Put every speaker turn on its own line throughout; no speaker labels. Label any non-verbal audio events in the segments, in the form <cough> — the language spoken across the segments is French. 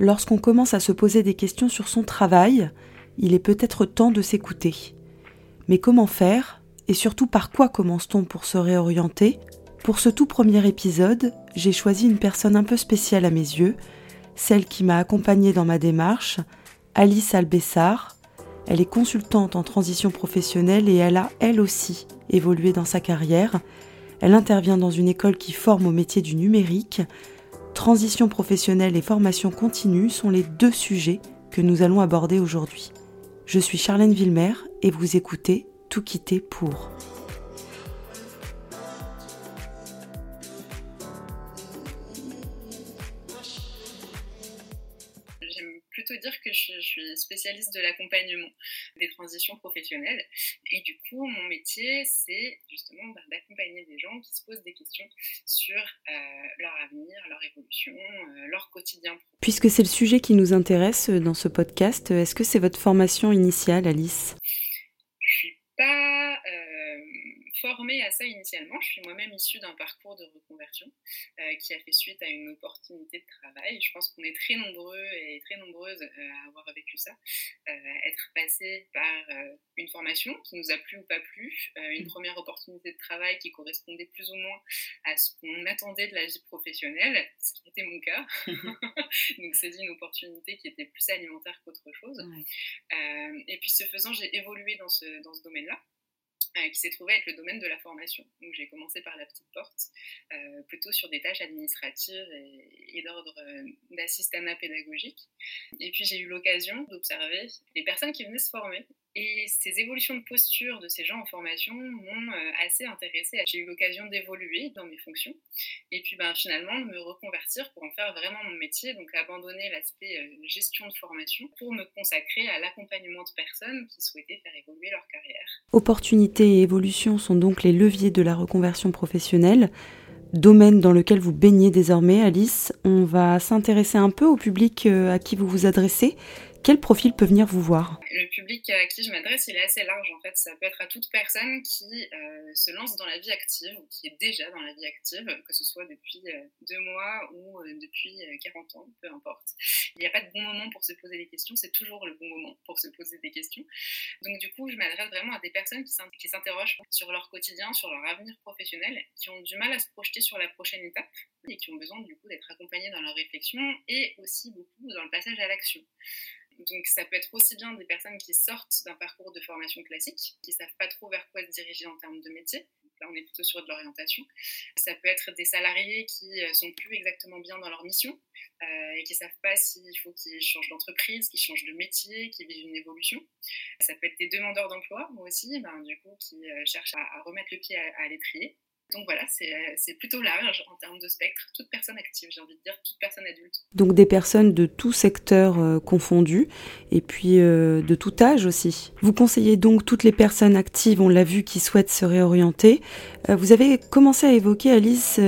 Lorsqu'on commence à se poser des questions sur son travail, il est peut-être temps de s'écouter. Mais comment faire et surtout par quoi commence-t-on pour se réorienter? Pour ce tout premier épisode, j'ai choisi une personne un peu spéciale à mes yeux, celle qui m'a accompagnée dans ma démarche, Alice Albessard. Elle est consultante en transition professionnelle et elle a, elle aussi, évolué dans sa carrière. Elle intervient dans une école qui forme au métier du numérique. Transition professionnelle et formation continue sont les deux sujets que nous allons aborder aujourd'hui. Je suis Charlène Villemer et vous écoutez Tout quitter pour.
Dire que je, suis spécialiste de l'accompagnement des transitions professionnelles. Et du coup, mon métier, c'est justement bah, d'accompagner des gens qui se posent des questions sur euh, leur avenir, leur évolution, euh, leur quotidien.
Puisque c'est le sujet qui nous intéresse dans ce podcast, est-ce que c'est votre formation initiale, Alice?
Je suis pas euh, formée à ça initialement. Je suis moi-même issue d'un parcours de reconversion euh, qui a fait suite à une opportunité de travail. Je pense qu'on est très nombreux et très nombreuses euh, à avoir vécu ça, euh, être passé par une formation qui nous a plu ou pas plu, une mmh. première opportunité de travail qui correspondait plus ou moins à ce qu'on attendait de la vie professionnelle, ce qui était mon cas. <laughs> <laughs> Donc c'est une opportunité qui était plus alimentaire qu'autre chose. et puis ce faisant, j'ai évolué dans ce, dans ce domaine-là. Euh, qui s'est trouvé être le domaine de la formation. J'ai commencé par la petite porte, euh, plutôt sur des tâches administratives et, d'ordre euh, pédagogique. Et puis j'ai eu l'occasion d'observer les personnes qui venaient se former et ces évolutions de posture de ces gens en formation m'ont euh, assez intéressée. J'ai eu l'occasion d'évoluer dans mes fonctions et puis ben, finalement de me reconvertir pour en faire vraiment mon métier, donc abandonner l'aspect euh, gestion de formation pour me consacrer à l'accompagnement de personnes qui souhaitaient faire évoluer leur carrière.
Opportunités et évolution sont donc les leviers de la reconversion professionnelle domaine dans lequel vous baignez désormais, Alice. On va s'intéresser un peu au public euh, à qui vous vous adressez. Quel profil peut venir vous voir?
Le public à qui je m'adresse, il est assez large en fait. Ça peut être à toute personne qui euh, se lance dans la vie active ou qui est déjà dans la vie active, que ce soit depuis euh, deux mois ou euh, depuis 40 ans, peu importe. Il n'y a pas de bon moment pour se poser des questions, c'est toujours le bon moment pour se poser des questions. Donc du coup, je m'adresse vraiment à des personnes qui s'interrogent sur leur quotidien, sur leur avenir professionnel, qui ont du mal à se projeter sur la prochaine étape et qui ont besoin du coup d'être accompagnés dans leur réflexion et aussi beaucoup dans le passage à l'action. Donc ça peut être aussi bien des personnes qui sortent d'un parcours de formation classique, qui savent pas trop vers quoi se diriger en termes de métier. Là, on est plutôt sur de l'orientation. Ça peut être des salariés qui euh, sont plus exactement bien dans leur mission euh, et qui savent pas s'il faut qu'ils changent d'entreprise, qu'ils changent de métier, qu'ils vivent une évolution. Ça peut être des demandeurs d'emploi, moi aussi, ben, du coup, qui euh, cherchent à, remettre le pied à, à l'étrier. Donc voilà, c'est plutôt large en termes de spectre. Toute personne active, j'ai envie de dire, toute personne adulte.
Donc des personnes de tout secteur euh, confondus et puis euh, de tout âge aussi. Vous conseillez donc toutes les personnes actives, on l'a vu, qui souhaitent se réorienter. Euh, vous avez commencé à évoquer, Alice,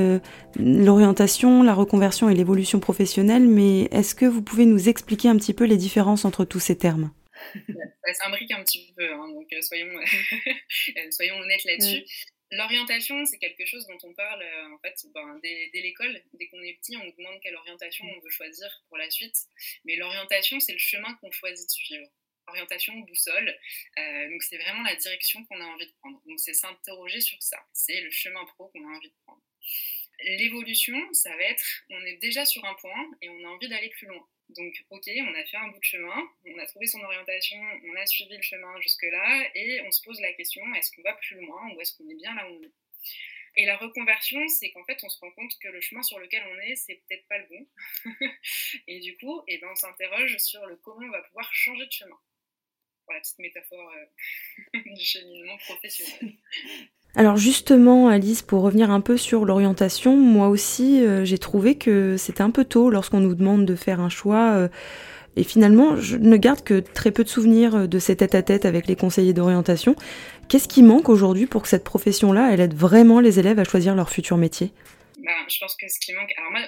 l'orientation, la reconversion et l'évolution professionnelle, mais est-ce que vous pouvez nous expliquer un petit peu les différences entre tous ces termes? <laughs>
Ça s'imbrique un petit peu, hein, donc soyons, <laughs> soyons honnêtes là-dessus. L'orientation, c'est quelque chose dont on parle euh, en fait ben, dès, l'école. Dès qu'on est petit, on nous demande quelle orientation on veut choisir pour la suite. Mais l'orientation, c'est le chemin qu'on choisit de suivre. Orientation, boussole. Euh, donc c'est vraiment la direction qu'on a envie de prendre. Donc c'est s'interroger sur ça. C'est le chemin pro qu'on a envie de prendre. L'évolution, ça va être, on est déjà sur un point et on a envie d'aller plus loin. Donc, ok, on a fait un bout de chemin, on a trouvé son orientation, on a suivi le chemin jusque-là, et on se pose la question est-ce qu'on va plus loin ou est-ce qu'on est bien là où on est? Et la reconversion, c'est qu'en fait, on se rend compte que le chemin sur lequel on est, c'est peut-être pas le bon. <laughs> et du coup, eh ben, on s'interroge sur le comment on va pouvoir changer de chemin. Pour la petite métaphore euh, <laughs> du cheminement professionnel. <laughs>
Alors justement, Alice, pour revenir un peu sur l'orientation, moi aussi, euh, j'ai trouvé que c'était un peu tôt lorsqu'on nous demande de faire un choix. Euh, et finalement, je ne garde que très peu de souvenirs de ces tête-à-tête avec les conseillers d'orientation. Qu'est-ce qui manque aujourd'hui pour que cette profession-là, elle aide vraiment les élèves à choisir leur futur métier?
Ben, je pense que ce qui manque. Alors, moi,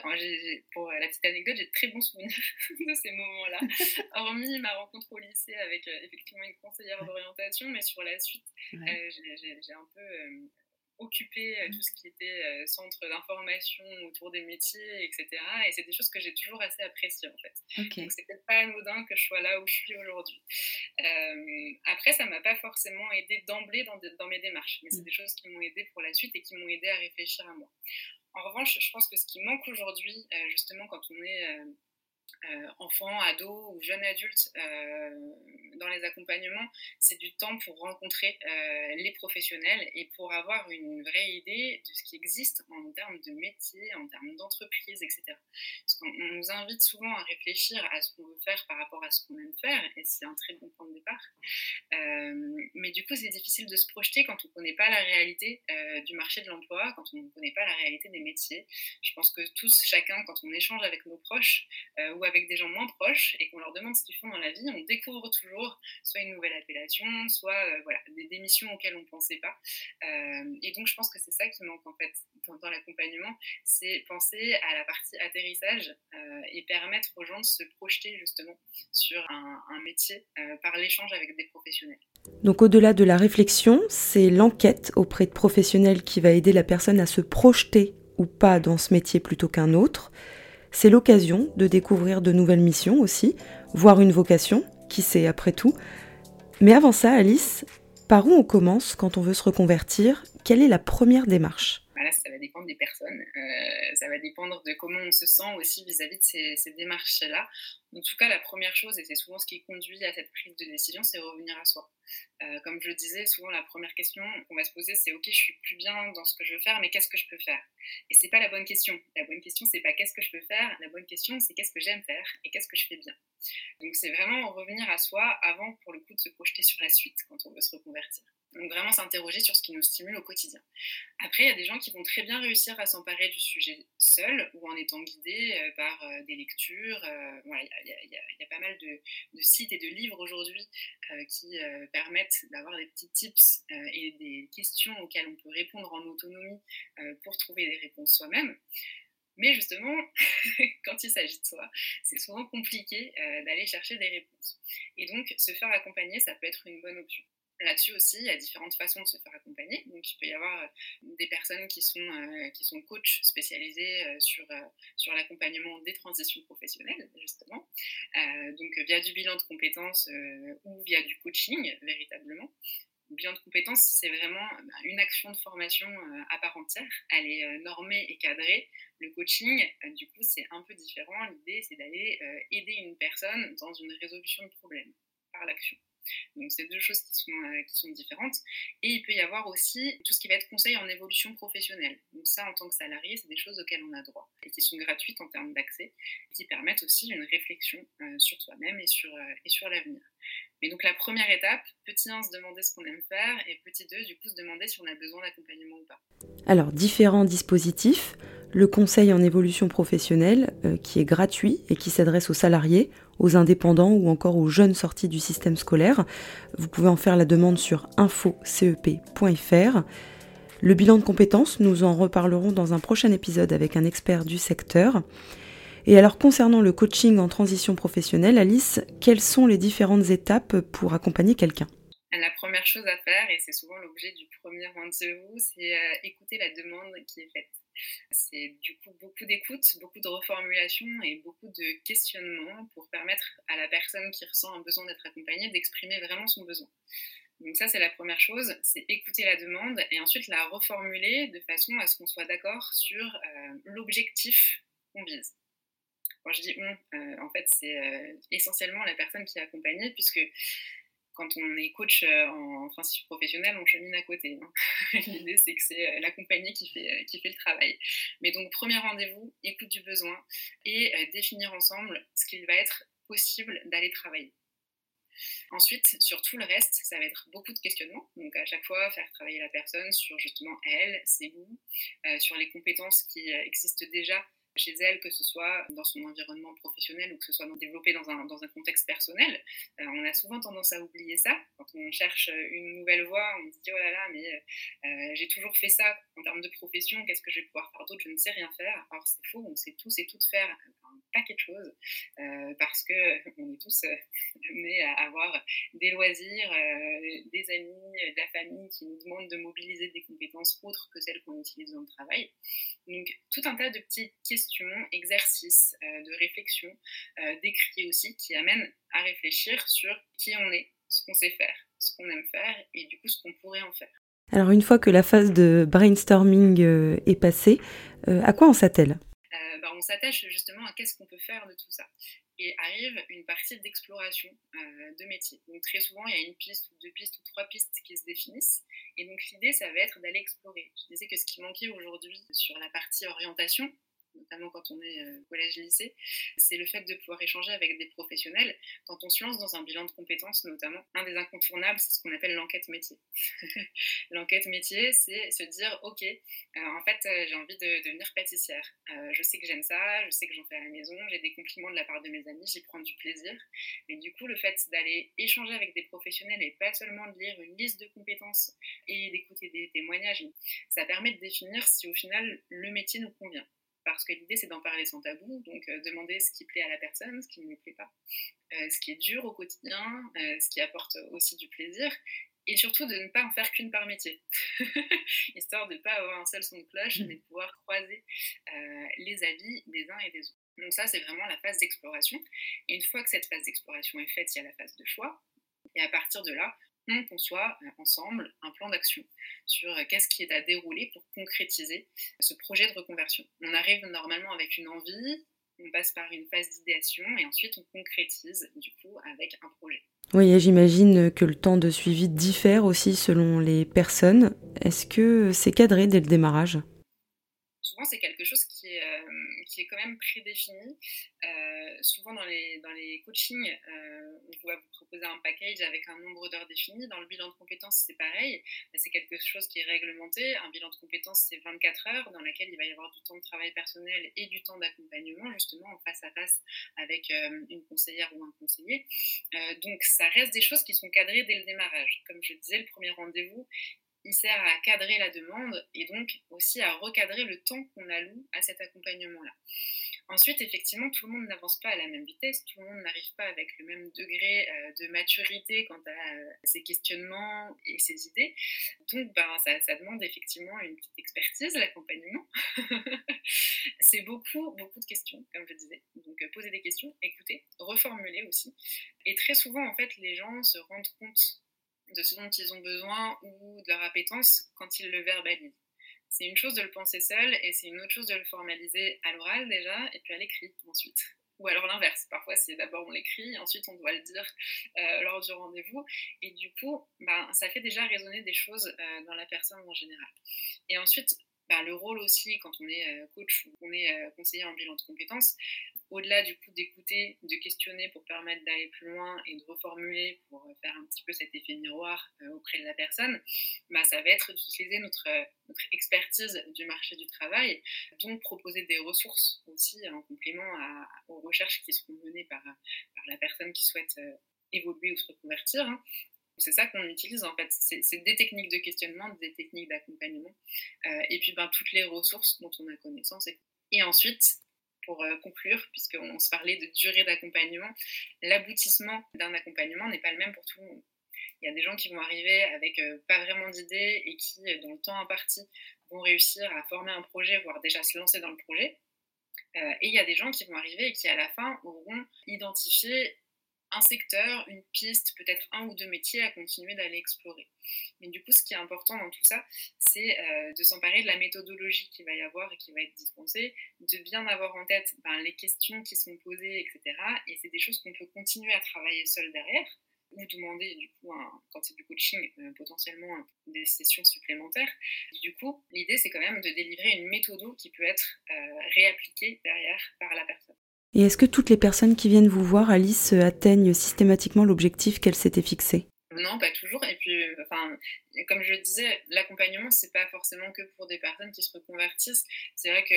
pour la petite anecdote, j'ai de très bons souvenirs <laughs> de ces moments-là. <laughs> Hormis ma rencontre au lycée avec euh, effectivement une conseillère d'orientation, mais sur la suite, euh, j'ai un peu. Euh, occupé tout ce qui était centre d'information autour des métiers, etc. Et c'est des choses que j'ai toujours assez appréciées en fait. Donc c'est peut-être pas anodin que je sois là où je suis aujourd'hui. après, ça m'a pas forcément aidé d'emblée dans, dans, mes démarches, mais c'est mmh. des choses qui m'ont aidé pour la suite et qui m'ont aidé à réfléchir à moi. En revanche, je pense que ce qui manque aujourd'hui, justement, quand on est euh, enfants, ados ou jeunes adultes euh, dans les accompagnements, c'est du temps pour rencontrer euh, les professionnels et pour avoir une vraie idée de ce qui existe en termes de métier, en termes d'entreprise, etc. Parce qu'on nous invite souvent à réfléchir à ce qu'on veut faire par rapport à ce qu'on aime faire, et c'est un très bon point de départ. mais du coup, c'est difficile de se projeter quand on ne connaît pas la réalité du marché de l'emploi, quand on ne connaît pas la réalité des métiers. Je pense que tous, chacun, quand on échange avec nos proches ou avec des gens moins proches et qu'on leur demande ce qu'ils font dans la vie, on découvre toujours soit une nouvelle appellation, soit euh, voilà, des démissions auxquelles on ne pensait pas. Euh, et donc je pense que c'est ça qui manque en fait dans, l'accompagnement, c'est penser à la partie atterrissage euh, et permettre aux gens de se projeter justement sur un, métier par l'échange avec des professionnels.
Donc au-delà de la réflexion, c'est l'enquête auprès de professionnels qui va aider la personne à se projeter ou pas dans ce métier plutôt qu'un autre. C'est l'occasion de découvrir de nouvelles missions aussi, voire une vocation, qui sait après tout. Mais avant ça, Alice, par où on commence quand on veut se reconvertir? Quelle est la première démarche?
Ça va dépendre des personnes, euh, ça va dépendre de comment on se sent aussi vis-à-vis de ces démarches-là. En tout cas, la première chose, et c'est souvent ce qui conduit à cette prise de décision, c'est revenir à soi. Euh, comme je le disais, souvent la première question qu'on va se poser, c'est ok, je suis plus bien dans ce que je veux faire, mais qu'est-ce que je peux faire? Et c'est pas la bonne question. La bonne question, c'est pas qu'est-ce que je peux faire. La bonne question, c'est qu'est-ce que j'aime faire et qu'est-ce que je fais bien. Donc c'est vraiment revenir à soi avant, pour le coup, de se projeter sur la suite quand on veut se reconvertir. Donc vraiment s'interroger sur ce qui nous stimule au quotidien. Après, il y a des gens qui vont très bien réussir à s'emparer du sujet seuls ou en étant guidés euh, par euh, des lectures. il y, a pas mal de, sites et de livres aujourd'hui qui permettent d'avoir des petits tips euh, et des questions auxquelles on peut répondre en autonomie euh, pour trouver des réponses soi-même. Mais justement, <laughs> quand il s'agit de soi, c'est souvent compliqué euh, d'aller chercher des réponses. Et donc, se faire accompagner, ça peut être une bonne option. Là-dessus aussi, il y a différentes façons de se faire accompagner. Donc, il peut y avoir des personnes qui sont, qui sont coachs spécialisés sur, sur l'accompagnement des transitions professionnelles, justement. donc, via du bilan de compétences ou via du coaching, véritablement. Le bilan de compétences, c'est vraiment bah, une action de formation à part entière. Elle est normée et cadrée. Le coaching, du coup, c'est un peu différent. L'idée, c'est d'aller aider une personne dans une résolution de problème par l'action. Donc c'est deux choses qui sont, euh, qui sont différentes. Et il peut y avoir aussi tout ce qui va être conseil en évolution professionnelle. Donc ça, en tant que salarié, c'est des choses auxquelles on a droit et qui sont gratuites en termes d'accès, qui permettent aussi une réflexion euh, sur soi-même et sur, euh, et sur l'avenir. Mais donc la première étape, petit 1, se demander ce qu'on aime faire, et petit 2, du coup, se demander si on a besoin d'accompagnement ou pas.
Alors, différents dispositifs. Le conseil en évolution professionnelle, qui est gratuit et qui s'adresse aux salariés, aux indépendants ou encore aux jeunes sortis du système scolaire. Vous pouvez en faire la demande sur infocep.fr. Le bilan de compétences, nous en reparlerons dans un prochain épisode avec un expert du secteur. Et alors concernant le coaching en transition professionnelle, Alice, quelles sont les différentes étapes pour accompagner quelqu'un?
La première chose à faire, et c'est souvent l'objet du premier rendez-vous, c'est euh, écouter la demande qui est faite. C'est du coup beaucoup d'écoute, beaucoup de reformulation et beaucoup de questionnement pour permettre à la personne qui ressent un besoin d'être accompagnée d'exprimer vraiment son besoin. Donc ça, c'est la première chose, c'est écouter la demande et ensuite la reformuler de façon à ce qu'on soit d'accord sur euh, l'objectif qu'on vise. Quand je dis on, euh, en fait, c'est euh, essentiellement la personne qui est accompagnée puisque quand on est coach euh, en principe professionnel, on chemine à côté. Hein. <laughs> L'idée, c'est que c'est la compagnie qui fait, qui fait le travail. Mais donc, premier rendez-vous, écoute du besoin et définir ensemble ce qu'il va être possible d'aller travailler. Ensuite, sur tout le reste, ça va être beaucoup de questionnements. Donc, à chaque fois, faire travailler la personne sur justement elle, ses goûts, sur les compétences qui existent déjà chez elle, que ce soit dans son environnement professionnel ou que ce soit développé dans un, dans un contexte personnel. Euh, on a souvent tendance à oublier ça. Quand on cherche une nouvelle voie, on se dit oh là là, mais euh, j'ai toujours fait ça en termes de profession, qu'est-ce que je vais pouvoir faire d'autre? Je ne sais rien faire. Alors c'est faux, on sait tous et toutes faire paquet de choses euh, parce que on est tous amenés à avoir des loisirs, des amis, de la famille qui nous demandent de mobiliser des compétences autres que celles qu'on utilise dans le travail. Donc tout un tas de petites questions, exercices, de réflexion, d'écrits aussi qui amènent à réfléchir sur qui on est, ce qu'on sait faire, ce qu'on aime faire et du coup ce qu'on pourrait en faire.
Alors une fois que la phase de brainstorming euh, est passée, euh, à quoi on s'attelle?
euh, On s'attache justement à qu'est-ce qu'on peut faire de tout ça. Et arrive une partie d'exploration de métier. Donc très souvent, il y a une piste ou deux pistes ou trois pistes qui se définissent. Et donc l'idée, ça va être d'aller explorer. Je disais que ce qui manquait aujourd'hui sur la partie orientation, notamment quand on est euh, collège-lycée, c'est le fait de pouvoir échanger avec des professionnels. Quand on se lance dans un bilan de compétences, notamment, un des incontournables, c'est ce qu'on appelle l'enquête métier. <laughs> l'enquête métier, c'est se dire, OK, euh, en fait, euh, j'ai envie de, devenir pâtissière. je sais que j'aime ça, je sais que j'en fais à la maison, j'ai des compliments de la part de mes amis, j'y prends du plaisir. Mais du coup, le fait d'aller échanger avec des professionnels et pas seulement de lire une liste de compétences et d'écouter des témoignages, ça permet de définir si au final le métier nous convient parce que l'idée c'est d'en parler sans tabou, donc euh, demander ce qui plaît à la personne, ce qui ne lui plaît pas, euh, ce qui est dur au quotidien, euh, ce qui apporte aussi du plaisir, et surtout de ne pas en faire qu'une par métier, <laughs> histoire de ne pas avoir un seul son de cloche, mais de pouvoir croiser les avis des uns et des autres. Donc ça c'est vraiment la phase d'exploration, et une fois que cette phase d'exploration est faite, il y a la phase de choix, et à partir de là, on conçoit euh, ensemble un plan d'action sur euh, qu'est-ce qui est à dérouler pour concrétiser ce projet de reconversion. On arrive normalement avec une envie, on passe par une phase d'idéation et ensuite on concrétise du coup avec un projet.
Oui, j'imagine que le temps de suivi diffère aussi selon les personnes. Est-ce que c'est cadré dès le démarrage?
Souvent c'est quelque chose qui est, euh, qui quand même prédéfini. Euh, souvent dans les, dans les coachings, euh, on va vous proposer un package avec un nombre d'heures défini. Dans le bilan de compétences, c'est pareil. C'est quelque chose qui est réglementé. Un bilan de compétences, c'est 24 heures dans laquelle il va y avoir du temps de travail personnel et du temps d'accompagnement, justement en face à face avec une conseillère ou un conseiller. donc ça reste des choses qui sont cadrées dès le démarrage. Comme je disais, le premier rendez-vous, il sert à cadrer la demande et donc aussi à recadrer le temps qu'on alloue à cet accompagnement-là. Ensuite, effectivement, tout le monde n'avance pas à la même vitesse, tout le monde n'arrive pas avec le même degré euh, de maturité quant à euh, ses questionnements et ses idées. Donc, ben, ça, demande effectivement une petite expertise, l'accompagnement. <laughs> C'est beaucoup, beaucoup de questions, comme je disais. Donc, euh, poser des questions, écouter, reformuler aussi. Et très souvent, en fait, les gens se rendent compte de ce dont ils ont besoin ou de leur appétence quand ils le verbalisent. C'est une chose de le penser seul et c'est une autre chose de le formaliser à l'oral déjà et puis à l'écrit ensuite. Ou alors l'inverse, parfois c'est d'abord on l'écrit, ensuite on doit le dire euh, lors du rendez-vous et du coup ben, ça fait déjà résonner des choses euh, dans la personne en général. Et ensuite bah, le rôle aussi quand on est euh, coach ou qu'on est conseiller en bilan de compétences, au-delà du coup d'écouter, de questionner pour permettre d'aller plus loin et de reformuler pour euh, faire un petit peu cet effet miroir euh, auprès de la personne, bah, ça va être d'utiliser notre, expertise du marché du travail, donc proposer des ressources aussi en complément aux recherches qui seront menées par, la personne qui souhaite euh, évoluer ou se reconvertir. Hein. C'est ça qu'on utilise en fait, c'est des techniques de questionnement, des techniques d'accompagnement, et puis ben, toutes les ressources dont on a connaissance. et ensuite, pour euh, conclure, puisqu'on se parlait de durée d'accompagnement, l'aboutissement d'un accompagnement n'est pas le même pour tout le monde. Il y a des gens qui vont arriver avec euh, pas vraiment d'idées et qui, dans le temps imparti, vont réussir à former un projet, voire déjà se lancer dans le projet. Euh, et il y a des gens qui vont arriver et qui, à la fin, auront identifié un secteur, une piste, peut-être un ou deux métiers à continuer d'aller explorer. Mais du coup, ce qui est important dans tout ça, c'est euh, de s'emparer de la méthodologie qu'il va y avoir et qui va être dispensée, de bien avoir en tête ben, les questions qui sont posées, etc. Et c'est des choses qu'on peut continuer à travailler seul derrière ou demander du coup quand c'est du coaching euh, potentiellement des sessions supplémentaires. Du coup, l'idée c'est quand même de délivrer une méthode qui peut être euh, réappliquée derrière par la personne.
Et est-ce que toutes les personnes qui viennent vous voir, Alice, atteignent systématiquement l'objectif qu'elles s'étaient fixé?
Non, pas toujours. Et puis, enfin, comme je disais, l'accompagnement, c'est pas forcément que pour des personnes qui se reconvertissent. C'est vrai que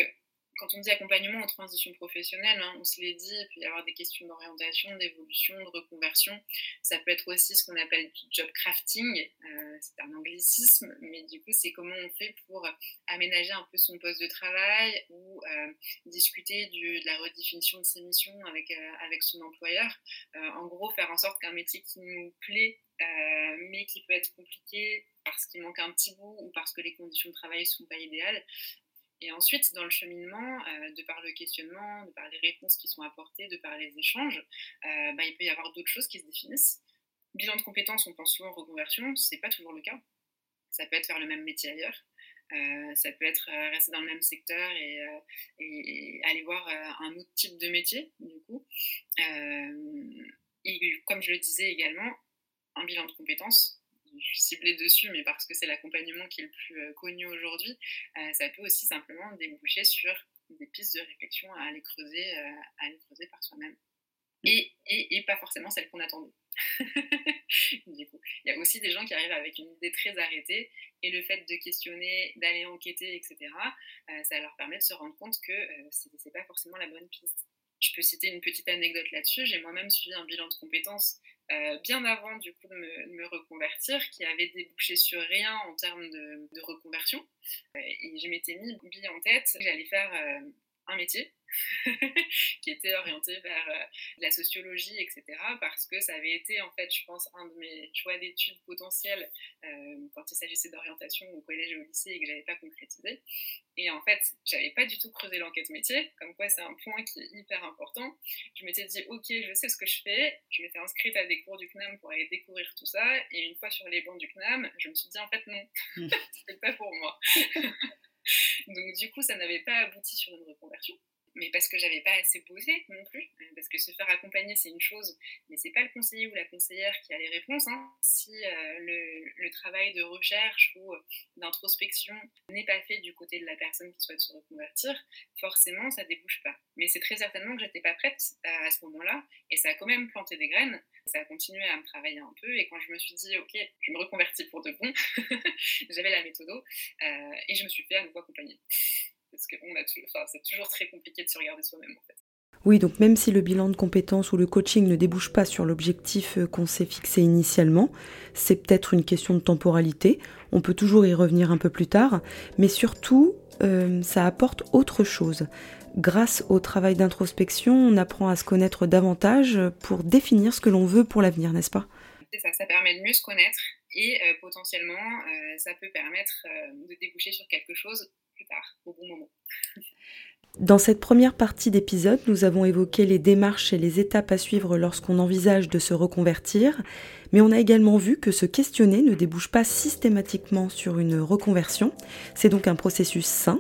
quand on dit accompagnement en transition professionnelle, hein, on se l'est dit, il peut y avoir des questions d'orientation, d'évolution, de reconversion. Ça peut être aussi ce qu'on appelle du job crafting, euh, c'est un anglicisme, mais du coup, c'est comment on fait pour aménager un peu son poste de travail ou euh, discuter de la redéfinition de ses missions avec, euh, avec son employeur. en gros, faire en sorte qu'un métier qui nous plaît, mais qui peut être compliqué parce qu'il manque un petit bout ou parce que les conditions de travail ne sont pas idéales, et ensuite, dans le cheminement, euh, de par le questionnement, de par les réponses qui sont apportées, de par les échanges, euh, bah, il peut y avoir d'autres choses qui se définissent. Bilan de compétences, on pense souvent reconversion, ce n'est pas toujours le cas. Ça peut être faire le même métier ailleurs. Euh, ça peut être rester dans le même secteur et, et aller voir un autre type de métier, du coup. et comme je le disais également, un bilan de compétences, je suis ciblée dessus, mais parce que c'est l'accompagnement qui est le plus euh, connu aujourd'hui, euh, ça peut aussi simplement déboucher sur des pistes de réflexion à aller creuser, euh, à aller creuser par soi-même. Et, et, et, pas forcément celle qu'on attendait. <laughs> du coup, il y a aussi des gens qui arrivent avec une idée très arrêtée et le fait de questionner, d'aller enquêter, etc., ça leur permet de se rendre compte que ce c'est pas forcément la bonne piste. Je peux citer une petite anecdote là-dessus. J'ai moi-même suivi un bilan de compétences euh, bien avant du coup de me, reconvertir, qui avait débouché sur rien en termes de, reconversion. Euh, et je m'étais mis bille en tête, j'allais faire euh, un métier <laughs> qui était orienté vers euh, la sociologie, etc. Parce que ça avait été, en fait, je pense, un de mes choix d'études potentiels euh, quand il s'agissait d'orientation au collège et au lycée et que j'avais pas concrétisé. Et en fait, j'avais pas du tout creusé l'enquête métier, comme quoi c'est un point qui est hyper important. Je m'étais dit, ok, je sais ce que je fais. Je m'étais inscrite à des cours du CNAM pour aller découvrir tout ça. Et une fois sur les bancs du CNAM, je me suis dit, en fait, non, hmm. <laughs> c'est pas pour moi. <laughs> Donc du coup, ça n'avait pas abouti sur une reconversion mais parce que j'avais pas assez bossé non plus. Euh, parce que se faire accompagner, c'est une chose, mais c'est pas le conseiller ou la conseillère qui a les réponses. Hein. Si euh, le, travail de recherche ou euh, d'introspection n'est pas fait du côté de la personne qui souhaite se reconvertir, forcément, ça débouche pas. Mais c'est très certainement que j'étais pas prête à, ce moment-là, et ça a quand même planté des graines. Ça a continué à me travailler un peu, et quand je me suis dit, ok, je me reconvertis pour de bon, <laughs> j'avais la méthode, et je me suis fait accompagner parce que c'est toujours très compliqué de se regarder soi-même en fait.
Oui, donc même si le bilan de compétences ou le coaching ne débouche pas sur l'objectif euh, qu'on s'est fixé initialement, c'est peut-être une question de temporalité, on peut toujours y revenir un peu plus tard, mais surtout, euh, ça apporte autre chose. Grâce au travail d'introspection, on apprend à se connaître davantage pour définir ce que l'on veut pour l'avenir, n'est-ce pas?
Ça, ça permet de mieux se connaître et euh, potentiellement, ça peut permettre de déboucher sur quelque chose
Dans cette première partie d'épisode, nous avons évoqué les démarches et les étapes à suivre lorsqu'on envisage de se reconvertir, mais on a également vu que se questionner ne débouche pas systématiquement sur une reconversion, c'est donc un processus sain.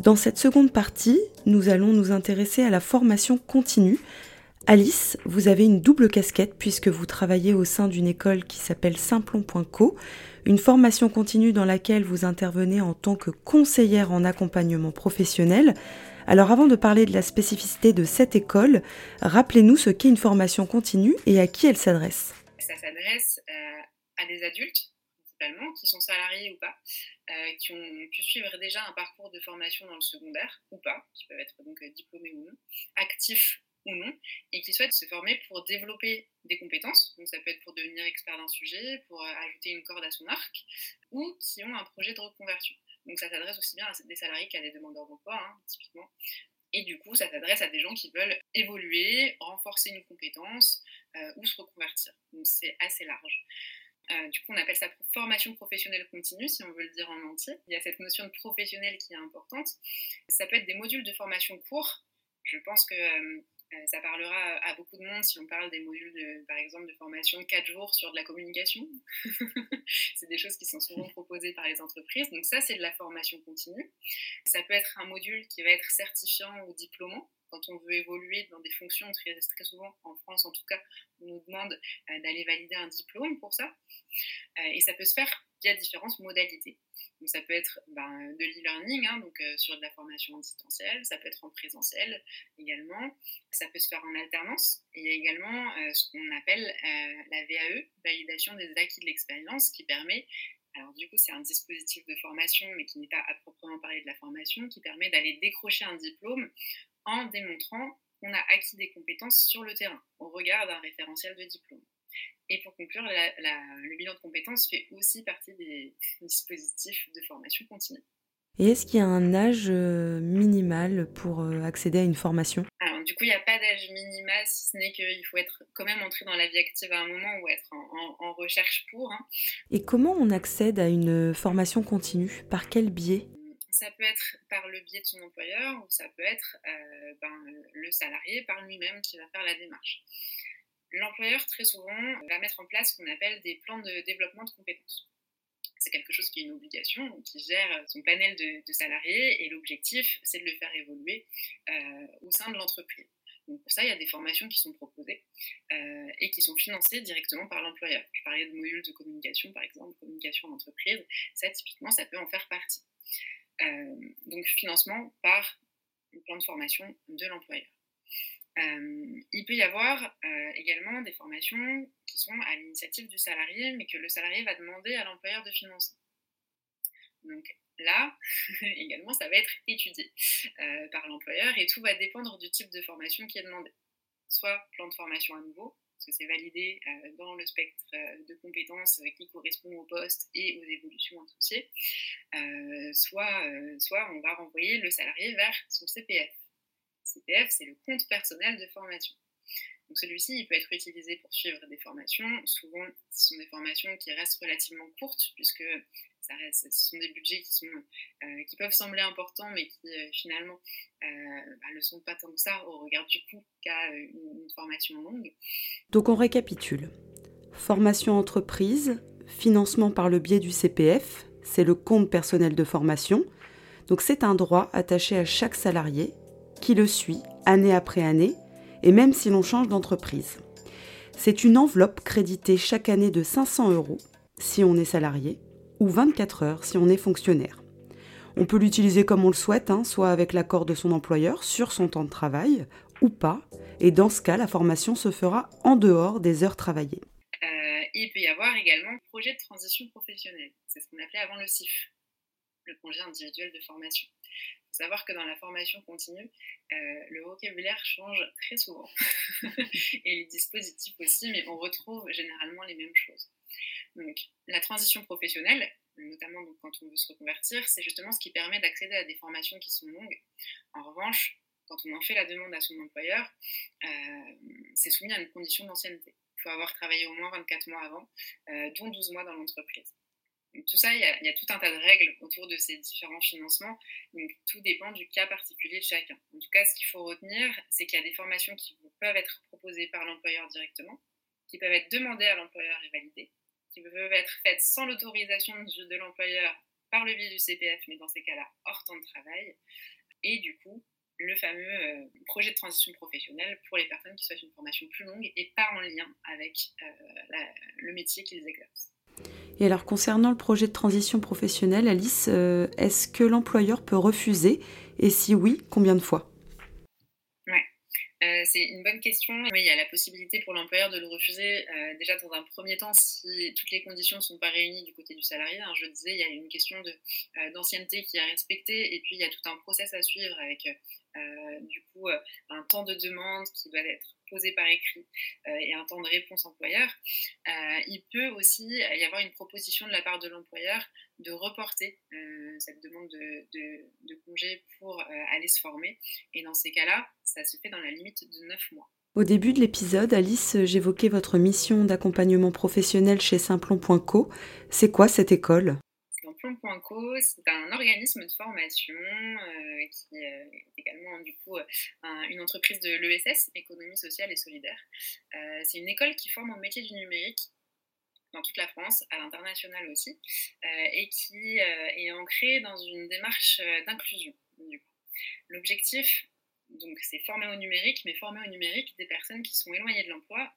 Dans cette seconde partie, nous allons nous intéresser à la formation continue. Alice, vous avez une double casquette puisque vous travaillez au sein d'une école qui s'appelle Simplon.co une formation continue dans laquelle vous intervenez en tant que conseillère en accompagnement professionnel. Alors avant de parler de la spécificité de cette école, rappelez-nous ce qu'est une formation continue et à qui elle s'adresse.
Ça s'adresse euh, à des adultes principalement, qui sont salariés ou pas, euh, qui ont pu suivre déjà un parcours de formation dans le secondaire ou pas, qui peuvent être donc diplômés ou non, actifs ou non, et qui souhaitent se former pour développer des compétences. Donc ça peut être pour devenir expert d'un sujet, pour euh, ajouter une corde à son arc, ou qui ont un projet de reconversion. Donc ça s'adresse aussi bien à des salariés qu'à des demandeurs d'emploi, hein, typiquement. Et du coup, ça s'adresse à des gens qui veulent évoluer, renforcer une compétence euh, ou se reconvertir. Donc c'est assez large. Euh, du coup, on appelle ça formation professionnelle continue, si on veut le dire en entier. Il y a cette notion de professionnel qui est importante. Ça peut être des modules de formation courts. Je pense que ça parlera à beaucoup de monde si on parle des modules, de, par exemple, de formation de 4 jours sur de la communication. <laughs> c'est des choses qui sont souvent proposées par les entreprises. Donc ça, c'est de la formation continue. Ça peut être un module qui va être certifiant ou diplômant quand on veut évoluer dans des fonctions, très, très souvent en France en tout cas, on nous demande euh, d'aller valider un diplôme pour ça. Euh, et ça peut se faire différentes modalités. Donc ça peut être ben, de l'e-learning, hein, donc euh, sur de la formation en distanciel, ça peut être en présentiel également, ça peut se faire en alternance. Et il y a également ce qu'on appelle la VAE, validation des acquis de l'expérience, qui permet Alors du coup, c'est un dispositif de formation, mais qui n'est pas à proprement parler de la formation, qui permet d'aller décrocher un diplôme en démontrant qu'on a acquis des compétences sur le terrain, au regard d'un référentiel de diplôme. Et pour conclure, le bilan de compétences fait aussi partie des dispositifs de formation continue.
Et est-ce qu'il y a un âge euh, minimal pour euh, accéder à une formation?
Alors, du coup, il n'y a pas d'âge minimal, si ce n'est qu'il faut être quand même entré dans la vie active à un moment ou être en, recherche pour. Hein.
Et comment on accède à une formation continue? Par quel biais?
Ça peut être par le biais de son employeur ou ça peut être euh, ben, le salarié par lui-même qui va faire la démarche. L'employeur, très souvent, va mettre en place ce qu'on appelle des plans de développement de compétences c'est quelque chose qui est une obligation, qui gère son panel de, salariés et l'objectif, c'est de le faire évoluer euh, au sein de l'entreprise. Donc pour ça, il y a des formations qui sont proposées euh, et qui sont financées directement par l'employeur. Je parlais de modules de communication, par exemple, communication d'entreprise. Ça, typiquement, ça peut en faire partie. Euh, donc financement par le plan de formation de l'employeur. Euh, il peut y avoir euh, également des formations qui sont à l'initiative du salarié, mais que le salarié va demander à l'employeur de financer. Donc là, <laughs> également, ça va être étudié euh, par l'employeur et tout va dépendre du type de formation qui est demandé. Soit plan de formation à nouveau, parce que c'est validé dans le spectre de compétences qui correspond au poste et aux évolutions associées, soit, soit on va renvoyer le salarié vers son CPF. CPF, c'est le compte personnel de formation. Donc celui-ci, il peut être utilisé pour suivre des formations. Souvent, ce sont des formations qui restent relativement courtes, puisque ce sont des budgets euh, qui peuvent sembler importants, mais qui euh, finalement euh, bah, ne sont pas tant que ça au regard du coût qu'a une, formation longue.
Donc on récapitule. Formation entreprise, financement par le biais du CPF, c'est le compte personnel de formation. Donc c'est un droit attaché à chaque salarié qui le suit année après année, et même si l'on change d'entreprise. C'est une enveloppe créditée chaque année de 500 euros si on est salarié, ou 24 heures si on est fonctionnaire. On peut l'utiliser comme on le souhaite, hein, soit avec l'accord de son employeur sur son temps de travail, ou pas, et dans ce cas, la formation se fera en dehors des heures travaillées.
Euh, il peut y avoir également un projet de transition professionnelle, c'est ce qu'on appelait avant le CIF, le projet individuel de formation savoir que dans la formation continue, euh, le vocabulaire change très souvent. <laughs> et les dispositifs aussi, mais on retrouve généralement les mêmes choses. Donc, la transition professionnelle, notamment quand on veut se reconvertir, c'est justement ce qui permet d'accéder à des formations qui sont longues. En revanche, quand on en fait la demande à son employeur, euh, c'est soumis à une condition d'ancienneté. Il faut avoir travaillé au moins 24 mois avant, euh, dont 12 mois dans l'entreprise tout ça, il y, a, tout un tas de règles autour de ces différents financements. Tout dépend du cas particulier de chacun. En tout cas, ce qu'il faut retenir, c'est qu'il y a des formations qui peuvent être proposées par l'employeur directement, qui peuvent être demandées à l'employeur et validées, qui peuvent être faites sans l'autorisation de l'employeur par le biais du CPF, mais dans ces cas-là, hors temps de travail. Et du coup, le fameux euh, projet de transition professionnelle pour les personnes qui souhaitent une formation plus longue et pas en lien avec euh, le métier qu'ils exercent.
Et alors concernant le projet de transition professionnelle, Alice, euh, est-ce que l'employeur peut refuser Et si oui, combien de fois
euh, c'est une bonne question. Oui, il y a la possibilité pour l'employeur de le refuser euh, déjà dans un premier temps si toutes les conditions ne sont pas réunies du côté du salarié. Hein, je disais, il y a une question d'ancienneté qui est respectée et puis il y a tout un process à suivre avec du coup un temps de demande qui doit être posé par écrit euh, et un temps de réponse employeur, euh, il peut aussi y avoir une proposition de la part de l'employeur de reporter euh, cette demande de, congé pour aller se former. Et dans ces cas-là, ça se fait dans la limite de 9 mois.
Au début de l'épisode, Alice, j'évoquais votre mission d'accompagnement professionnel chez Simplon.co. C'est quoi cette école?
Plan.co, c'est un organisme de formation euh, qui euh, est également du coup une entreprise de l'ESS, économie sociale et solidaire. Euh, c'est une école qui forme au métier du numérique dans toute la France, à l'international aussi, et qui est ancrée dans une démarche d'inclusion. L'objectif, donc, c'est former au numérique, mais former au numérique des personnes qui sont éloignées de l'emploi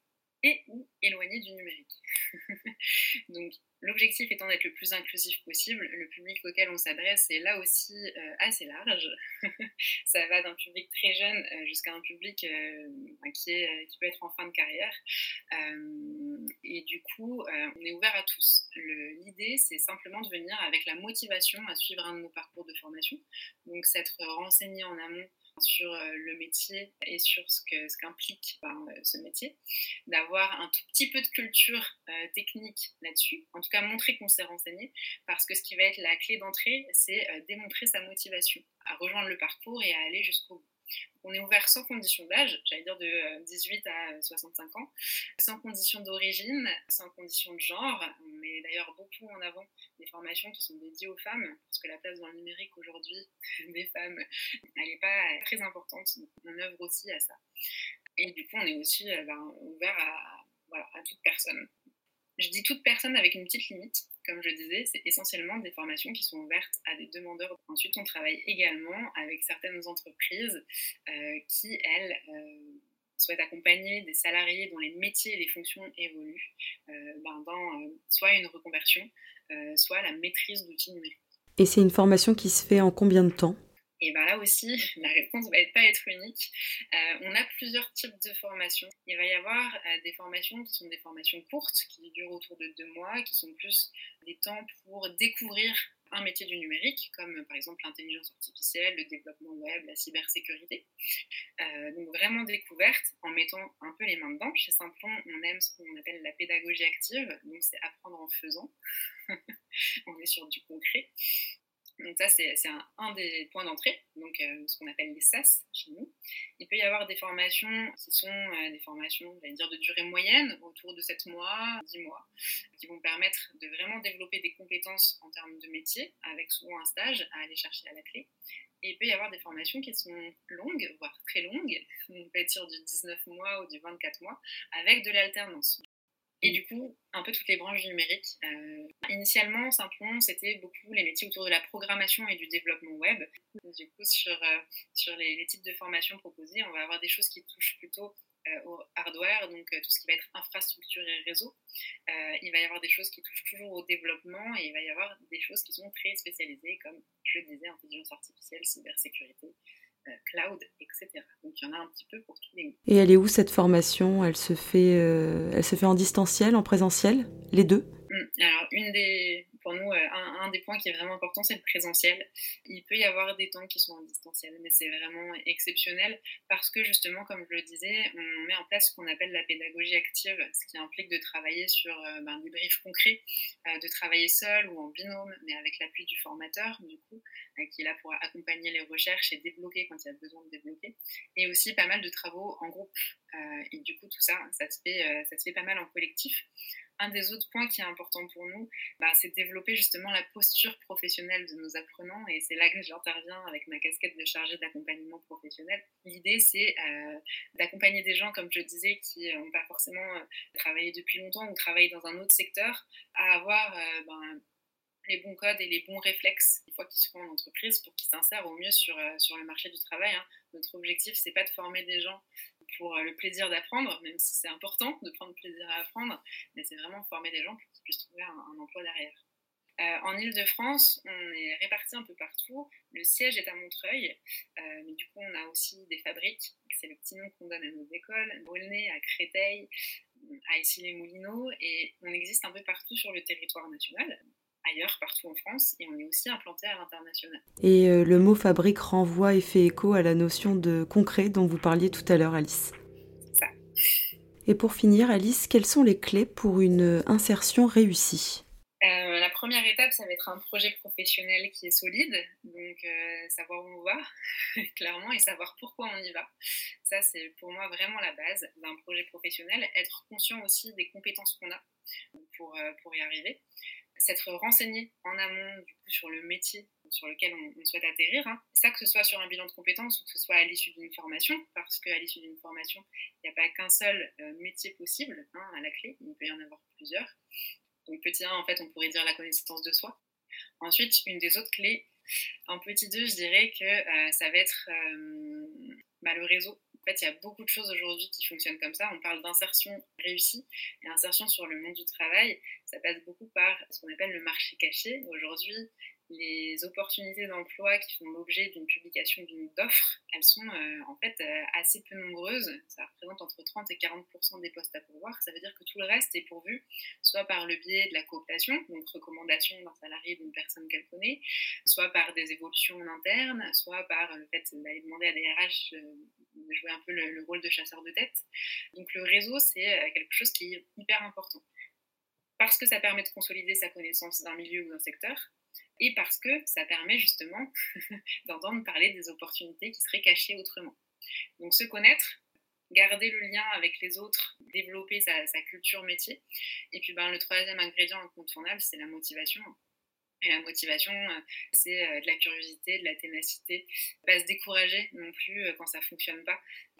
ou éloignées du numérique. <laughs> donc, L'objectif étant d'être le plus inclusif possible, le public auquel on s'adresse est là aussi euh, assez large. <laughs> ça va d'un public très jeune euh, jusqu'à un public euh, qui, est, qui peut être en fin de carrière. et du coup, on est ouvert à tous. L'idée, c'est simplement de venir avec la motivation à suivre un de nos parcours de formation. Donc, s'être renseigné en amont sur euh, le métier et sur ce que ce qu'implique ben, euh, ce métier, d'avoir un tout petit peu de culture euh, technique là-dessus, en tout cas montrer qu'on s'est renseigné, parce que ce qui va être la clé d'entrée, c'est démontrer sa motivation à rejoindre le parcours et à aller jusqu'au bout. On est ouvert sans condition d'âge, j'allais dire de 18 à 65 ans, sans condition d'origine, sans condition de genre. On met d'ailleurs beaucoup en avant des formations qui sont dédiées aux femmes, parce que la place dans le numérique aujourd'hui <laughs> des femmes, elle n'est pas très importante. on œuvre aussi à ça. Et du coup, on est aussi euh, ben, ouvert à toute personne. Je dis toute personne avec une petite limite. Comme je disais, c'est essentiellement des formations qui sont ouvertes à des demandeurs. Ensuite, on travaille également avec certaines entreprises euh, qui, elles, euh, souhaitent accompagner des salariés dont les métiers et les fonctions évoluent euh, ben, dans soit une reconversion, soit la maîtrise d'outils numériques.
Et c'est une formation qui se fait en combien de temps?
Et bien là aussi, <laughs> la réponse ne va pas être unique. Euh, on a plusieurs types de formations. Il va y avoir euh, des formations qui sont des formations courtes, qui durent autour de deux mois, qui sont plus des temps pour découvrir un métier du numérique, comme par exemple l'intelligence artificielle, le développement web, la cybersécurité. Euh, donc vraiment découverte en mettant un peu les mains dedans. Chez Simplon, on aime ce qu'on appelle la pédagogie active, donc c'est apprendre en faisant. <laughs> on est sur du concret. Donc ça, c'est un, des points d'entrée, donc euh, ce qu'on appelle les SAS chez nous. Il peut y avoir des formations qui sont euh, des formations, dire, de durée moyenne, autour de 7 mois, 10 mois, qui vont permettre de vraiment développer des compétences en termes de métier, avec souvent un stage à aller chercher à la clé. Et il peut y avoir des formations qui sont longues, voire très longues, on peut être sur du 19 mois ou du 24 mois, avec de l'alternance. Et du coup, un peu toutes les branches du numérique. Euh, initialement, simplement, c'était beaucoup les métiers autour de la programmation et du développement web. Du coup, sur, euh, les, types de formations proposées, on va avoir des choses qui touchent plutôt euh, au hardware, donc tout ce qui va être infrastructure et réseau. il va y avoir des choses qui touchent toujours au développement et il va y avoir des choses qui sont très spécialisées, comme je le disais, intelligence artificielle, cybersécurité. Euh, cloud, etc. Donc il y en a un petit peu pour tous les
Et elle est où cette formation? Elle se fait, euh, elle se fait en distanciel, en présentiel, les deux?
Hum, Alors une des, pour nous, euh, un, des points qui est vraiment important, c'est le présentiel. Il peut y avoir des temps qui sont en distanciel, mais c'est vraiment exceptionnel parce que justement, comme je le disais, on met en place ce qu'on appelle la pédagogie active, ce qui implique de travailler sur ben, des briefs concrets, de travailler seul ou en binôme, mais avec l'appui du formateur, du coup, qui est là pour accompagner les recherches et débloquer quand il y a besoin de débloquer. Et aussi pas mal de travaux en groupe. Euh, et du coup, tout ça, ça se, fait, euh, ça se fait pas mal en collectif. Un des autres points qui est important pour nous, bah, c'est de développer justement la posture professionnelle de nos apprenants. Et c'est là que j'interviens avec ma casquette de chargée d'accompagnement professionnel. L'idée, c'est euh, d'accompagner des gens, comme je disais, qui n'ont pas forcément travaillé depuis longtemps ou travaillé dans un autre secteur, à avoir ben, les bons codes et les bons réflexes une fois qu'ils seront en entreprise pour qu'ils s'insèrent au mieux sur, euh, sur le marché du travail. Hein. Notre objectif, c'est pas de former des gens pour euh, le plaisir d'apprendre, même si c'est important de prendre plaisir à apprendre, mais c'est vraiment former des gens pour qu'ils puissent trouver un, emploi derrière. Euh, en Ile-de-France, on est répartis un peu partout. Le siège est à Montreuil, mais du coup, on a aussi des fabriques. C'est le petit nom qu'on donne à nos écoles. Brulnay, à Créteil, à Issy-les-Moulineaux. Et on existe un peu partout sur le territoire national ailleurs, partout en France, et on est aussi implanté à l'international.
Et euh, le mot fabrique renvoie et fait écho à la notion de concret dont vous parliez tout à l'heure, Alice.
Ça.
Et pour finir, Alice, quelles sont les clés pour une insertion réussie?
Euh, la première étape, ça va être un projet professionnel qui est solide, donc euh, savoir où on va, <laughs> clairement, et savoir pourquoi on y va. Ça, c'est pour moi vraiment la base d'un projet professionnel. Être conscient aussi des compétences qu'on a pour, pour y arriver s'être renseigné en amont du sur le métier sur lequel on, souhaite atterrir. Hein. Ça, que ce soit sur un bilan de compétences ou que ce soit à l'issue d'une formation, parce qu'à l'issue d'une formation, il n'y a pas qu'un seul euh, métier possible hein, à la clé, il peut y en avoir plusieurs. Donc petit 1, en fait, on pourrait dire la connaissance de soi. Ensuite, une des autres clés, en petit 2, je dirais que euh, ça va être euh, bah, le réseau fait, il y a beaucoup de choses aujourd'hui qui fonctionnent comme ça. On parle d'insertion réussie et insertion sur le monde du travail. Ça passe beaucoup par ce qu'on appelle le marché caché. Aujourd'hui, les opportunités d'emploi qui font l'objet d'une publication d'une offre, elles sont euh, en fait euh, assez peu nombreuses. Ça représente entre 30 et 40% des postes à pourvoir. Ça veut dire que tout le reste est pourvu, soit par le biais de la cooptation, donc recommandation d'un salarié d'une personne qu'elle connaît, soit par des évolutions en interne, soit par le fait d'aller demander à des RH euh, de jouer un peu le, le rôle de chasseur de tête. Donc le réseau, c'est quelque chose qui est hyper important parce que ça permet de consolider sa connaissance d'un milieu ou d'un secteur, et parce que ça permet justement <laughs> d'entendre parler des opportunités qui seraient cachées autrement. Donc se connaître, garder le lien avec les autres, développer sa, culture métier. Et puis ben, le troisième ingrédient incontournable, c'est la motivation. Et la motivation, c'est euh, de la curiosité, de la ténacité. Pas se décourager non plus euh, quand ça fonctionne pas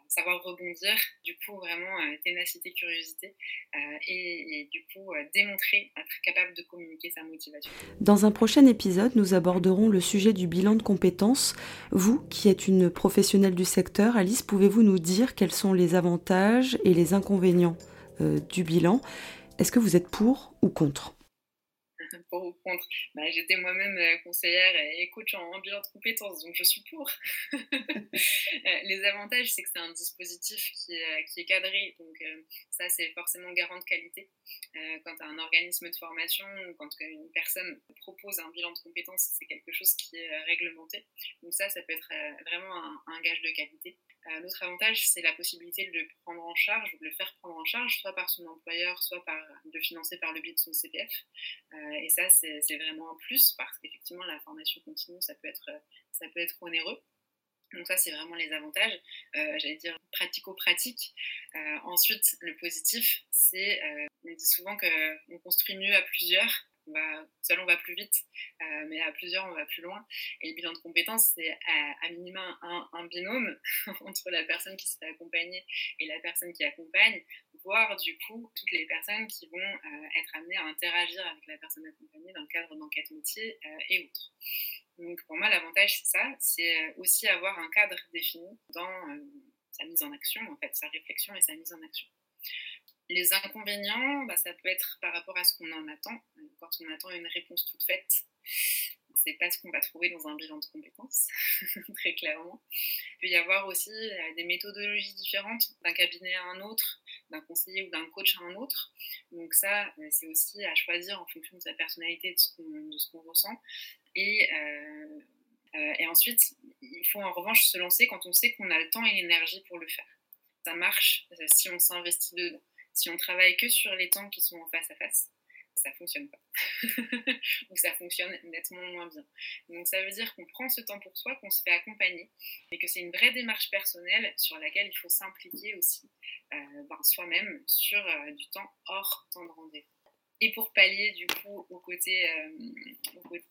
savoir rebondir, du coup vraiment euh, ténacité, curiosité euh, et, du coup euh, démontrer être capable de communiquer sa motivation.
Dans un prochain épisode, nous aborderons le sujet du bilan de compétences. Vous, qui êtes une professionnelle du secteur, Alice, pouvez-vous nous dire quels sont les avantages et les inconvénients du bilan? Est-ce que vous êtes pour ou contre? <laughs>
pour ou contre. Bah, j'étais moi-même euh, conseillère et coach en bilan de compétences, donc je suis pour. <laughs> Euh, les avantages, c'est que c'est un dispositif qui euh, qui est cadré, donc ça, c'est forcément garant de qualité. quand un organisme de formation ou quand une personne propose un bilan de compétences, c'est quelque chose qui est réglementé. Donc ça, ça peut être vraiment un gage de qualité. L'autre avantage, c'est la possibilité de le prendre en charge ou de le faire prendre en charge, soit par son employeur, soit par, de le financer par le biais de son CPF. Euh, et ça, c'est vraiment un plus parce qu'effectivement, la formation continue, ça peut être, ça peut être onéreux. Donc ça, c'est vraiment les avantages, euh, j'allais dire pratico-pratique. Euh, ensuite, le positif, c'est, on dit souvent qu'on construit mieux à plusieurs seul on va plus vite, euh, mais à plusieurs on va plus loin. Et le bilan de compétences, c'est à, minima un, binôme <laughs> entre la personne qui se fait accompagner et la personne qui accompagne, voire du coup toutes les personnes qui vont euh, être amenées à interagir avec la personne accompagnée dans le cadre d'enquête métier euh, et autres. Donc pour moi, l'avantage, c'est ça, c'est aussi avoir un cadre défini dans sa mise en action, en fait, sa réflexion et sa mise en action. Les inconvénients, bah, ça peut être par rapport à ce qu'on en attend. Quand on attend une réponse toute faite, c'est pas ce qu'on va trouver dans un bilan de compétences, <laughs> très clairement. Il peut y avoir aussi euh, des méthodologies différentes d'un cabinet à un autre, d'un conseiller ou d'un coach à un autre. Donc ça, euh, c'est aussi à choisir en fonction de sa personnalité, de ce qu'on ressent. Et, euh, et ensuite, il faut en revanche se lancer quand on sait qu'on a le temps et l'énergie pour le faire. Ça marche si on s'investit dedans. Si on travaille que sur les temps qui sont en face à face, ça fonctionne pas. <laughs> Ou ça fonctionne nettement moins bien. Donc ça veut dire qu'on prend ce temps pour soi, qu'on se fait accompagner, et que c'est une vraie démarche personnelle sur laquelle il faut s'impliquer aussi euh, ben, soi-même sur euh, du temps hors temps de rendez-vous. Et pour pallier du coup au côté, euh,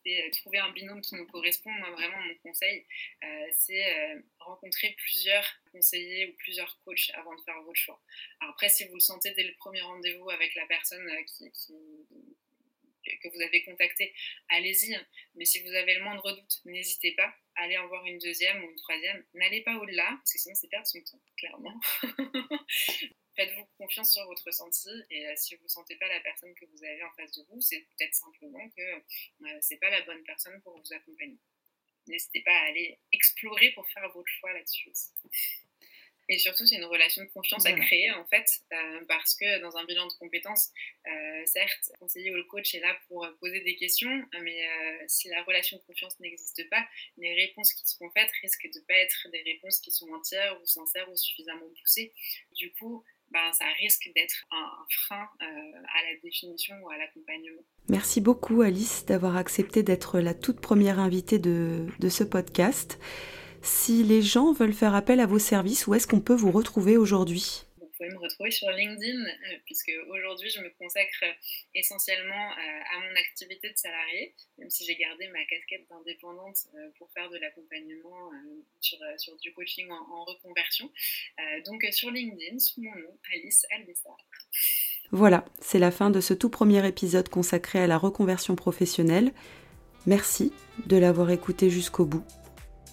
euh, trouver un binôme qui nous correspond, moi vraiment mon conseil, euh, c'est rencontrer plusieurs conseillers ou plusieurs coachs avant de faire votre choix. Alors après, si vous le sentez dès le premier rendez-vous avec la personne que vous avez contacté, allez-y. Hein. Mais si vous avez le moindre doute, n'hésitez pas. Allez en voir une deuxième ou une troisième. N'allez pas au-delà, parce que sinon c'est perdre son temps, clairement. <laughs> faites-vous confiance sur votre ressenti et euh, si vous ne sentez pas la personne que vous avez en face de vous, c'est peut-être simplement que euh, ce n'est pas la bonne personne pour vous accompagner. N'hésitez pas à aller explorer pour faire votre choix là-dessus Et surtout, c'est une relation de confiance à créer, en fait, euh, parce que dans un bilan de compétences, certes, le conseiller ou le coach est là pour poser des questions, mais si la relation de confiance n'existe pas, les réponses qui seront faites risquent de ne pas être des réponses qui sont entières ou sincères ou suffisamment poussées. Du coup, ben, ça risque d'être un, frein euh, à la définition ou à l'accompagnement.
Merci beaucoup Alice d'avoir accepté d'être la toute première invitée de, de ce podcast. Si les gens veulent faire appel à vos services, où est-ce qu'on peut vous retrouver aujourd'hui?
Pouvez me retrouver sur LinkedIn, euh, puisque aujourd'hui je me consacre essentiellement euh, à mon activité de salarié, même si j'ai gardé ma casquette d'indépendante euh, pour faire de l'accompagnement sur, sur, du coaching en, reconversion. donc sur LinkedIn, sous mon nom, Alice Albessard.
Voilà, c'est la fin de ce tout premier épisode consacré à la reconversion professionnelle. Merci de l'avoir écouté jusqu'au bout.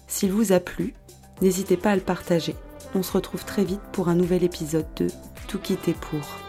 S'il vous a plu, n'hésitez pas à le partager. On se retrouve très vite pour un nouvel épisode de Tout quitter pour.